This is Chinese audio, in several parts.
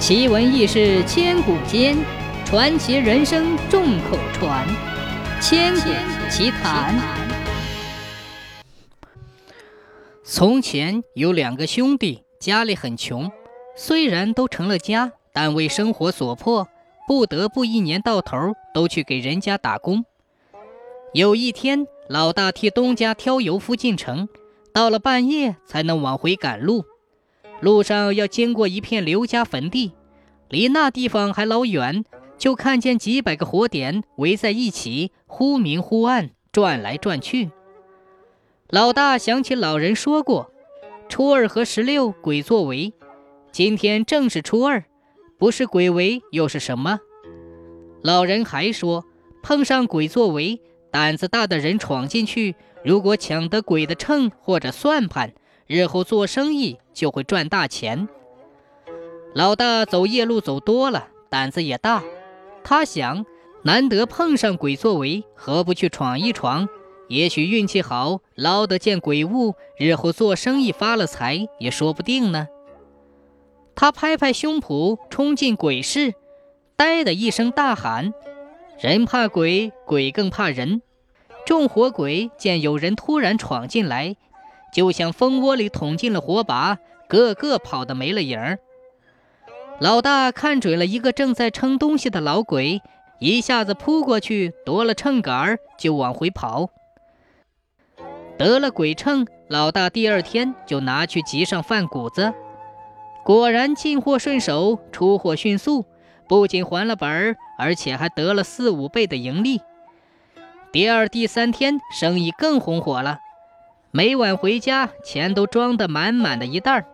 奇闻异事千古间，传奇人生众口传。千古奇谈。从前有两个兄弟，家里很穷，虽然都成了家，但为生活所迫，不得不一年到头都去给人家打工。有一天，老大替东家挑油夫进城，到了半夜才能往回赶路。路上要经过一片刘家坟地，离那地方还老远，就看见几百个火点围在一起，忽明忽暗，转来转去。老大想起老人说过，初二和十六鬼作为，今天正是初二，不是鬼为又是什么？老人还说，碰上鬼作为，胆子大的人闯进去，如果抢得鬼的秤或者算盘。日后做生意就会赚大钱。老大走夜路走多了，胆子也大。他想，难得碰上鬼作为，何不去闯一闯？也许运气好，捞得见鬼物，日后做生意发了财也说不定呢。他拍拍胸脯，冲进鬼市，呆的一声大喊：“人怕鬼，鬼更怕人。”众火鬼见有人突然闯进来。就像蜂窝里捅进了火把，个个跑得没了影儿。老大看准了一个正在称东西的老鬼，一下子扑过去夺了秤杆儿，就往回跑。得了鬼秤，老大第二天就拿去集上饭谷子，果然进货顺手，出货迅速，不仅还了本儿，而且还得了四五倍的盈利。第二、第三天生意更红火了。每晚回家，钱都装得满满的一袋儿。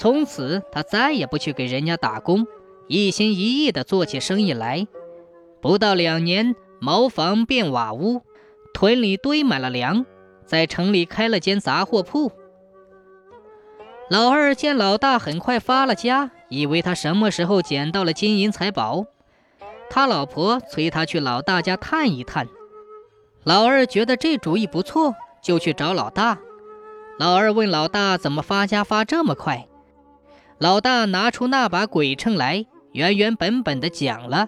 从此，他再也不去给人家打工，一心一意地做起生意来。不到两年，茅房变瓦屋，屯里堆满了粮，在城里开了间杂货铺。老二见老大很快发了家，以为他什么时候捡到了金银财宝，他老婆催他去老大家探一探。老二觉得这主意不错。就去找老大，老二问老大怎么发家发这么快，老大拿出那把鬼秤来，原原本本的讲了。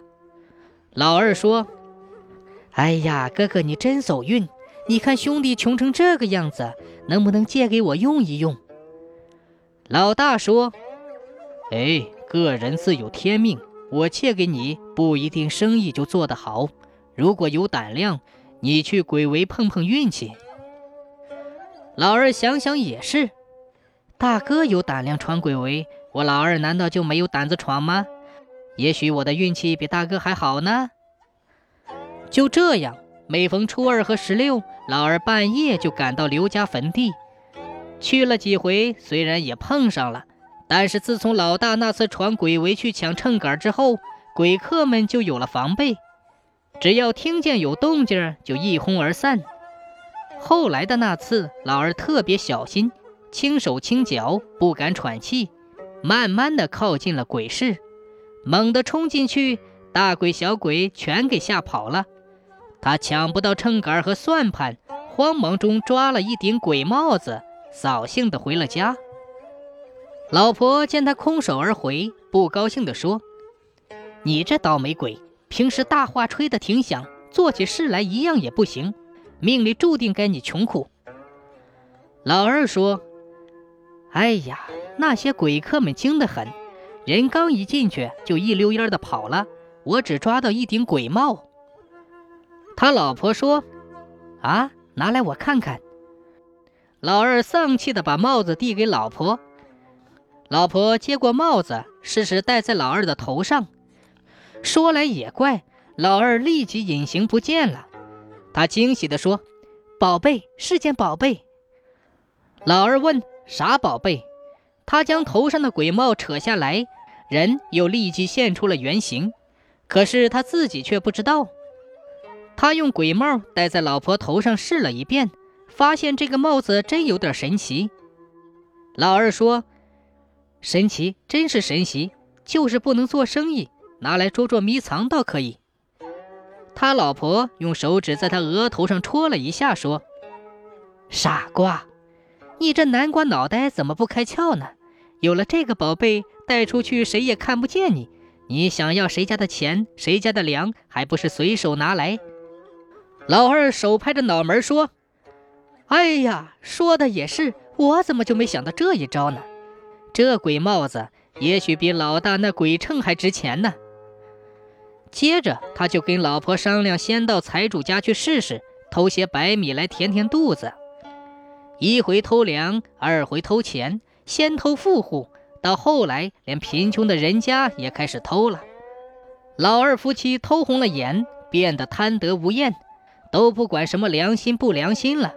老二说：“哎呀，哥哥你真走运，你看兄弟穷成这个样子，能不能借给我用一用？”老大说：“哎，个人自有天命，我借给你不一定生意就做得好，如果有胆量，你去鬼围碰碰运气。”老二想想也是，大哥有胆量闯鬼围，我老二难道就没有胆子闯吗？也许我的运气比大哥还好呢。就这样，每逢初二和十六，老二半夜就赶到刘家坟地。去了几回，虽然也碰上了，但是自从老大那次闯鬼围去抢秤杆之后，鬼客们就有了防备，只要听见有动静，就一哄而散。后来的那次，老二特别小心，轻手轻脚，不敢喘气，慢慢的靠近了鬼市，猛地冲进去，大鬼小鬼全给吓跑了。他抢不到秤杆和算盘，慌忙中抓了一顶鬼帽子，扫兴的回了家。老婆见他空手而回，不高兴的说：“你这倒霉鬼，平时大话吹得挺响，做起事来一样也不行。”命里注定该你穷苦。老二说：“哎呀，那些鬼客们精得很，人刚一进去就一溜烟的跑了，我只抓到一顶鬼帽。”他老婆说：“啊，拿来我看看。”老二丧气的把帽子递给老婆，老婆接过帽子，试试戴在老二的头上。说来也怪，老二立即隐形不见了。他惊喜地说：“宝贝是件宝贝。”老二问：“啥宝贝？”他将头上的鬼帽扯下来，人又立即现出了原形。可是他自己却不知道。他用鬼帽戴在老婆头上试了一遍，发现这个帽子真有点神奇。老二说：“神奇，真是神奇，就是不能做生意，拿来捉捉迷藏倒可以。”他老婆用手指在他额头上戳了一下，说：“傻瓜，你这南瓜脑袋怎么不开窍呢？有了这个宝贝，带出去谁也看不见你。你想要谁家的钱，谁家的粮，还不是随手拿来？”老二手拍着脑门说：“哎呀，说的也是，我怎么就没想到这一招呢？这鬼帽子也许比老大那鬼秤还值钱呢。”接着，他就跟老婆商量，先到财主家去试试，偷些白米来填填肚子。一回偷粮，二回偷钱，先偷富户，到后来连贫穷的人家也开始偷了。老二夫妻偷红了眼，变得贪得无厌，都不管什么良心不良心了。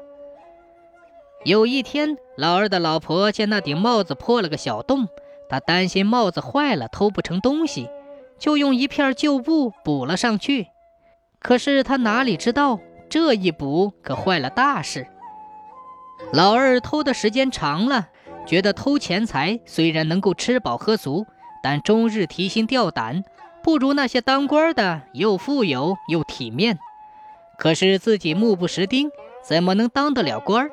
有一天，老二的老婆见那顶帽子破了个小洞，她担心帽子坏了，偷不成东西。就用一片旧布补了上去，可是他哪里知道，这一补可坏了大事。老二偷的时间长了，觉得偷钱财虽然能够吃饱喝足，但终日提心吊胆，不如那些当官的又富有又体面。可是自己目不识丁，怎么能当得了官？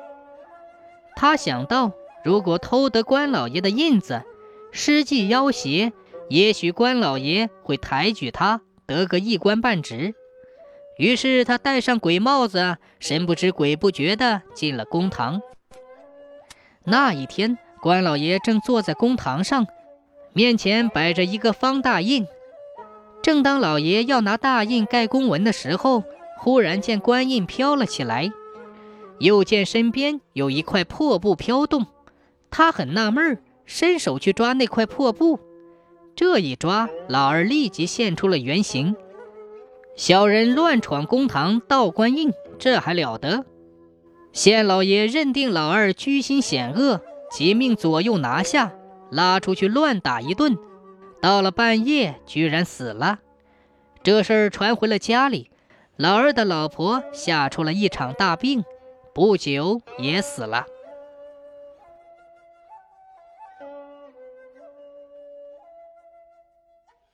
他想到，如果偷得官老爷的印子，施计要挟。也许关老爷会抬举他，得个一官半职。于是他戴上鬼帽子，神不知鬼不觉地进了公堂。那一天，关老爷正坐在公堂上，面前摆着一个方大印。正当老爷要拿大印盖公文的时候，忽然见官印飘了起来，又见身边有一块破布飘动。他很纳闷，伸手去抓那块破布。这一抓，老二立即现出了原形。小人乱闯公堂盗官印，这还了得？县老爷认定老二居心险恶，即命左右拿下，拉出去乱打一顿。到了半夜，居然死了。这事儿传回了家里，老二的老婆吓出了一场大病，不久也死了。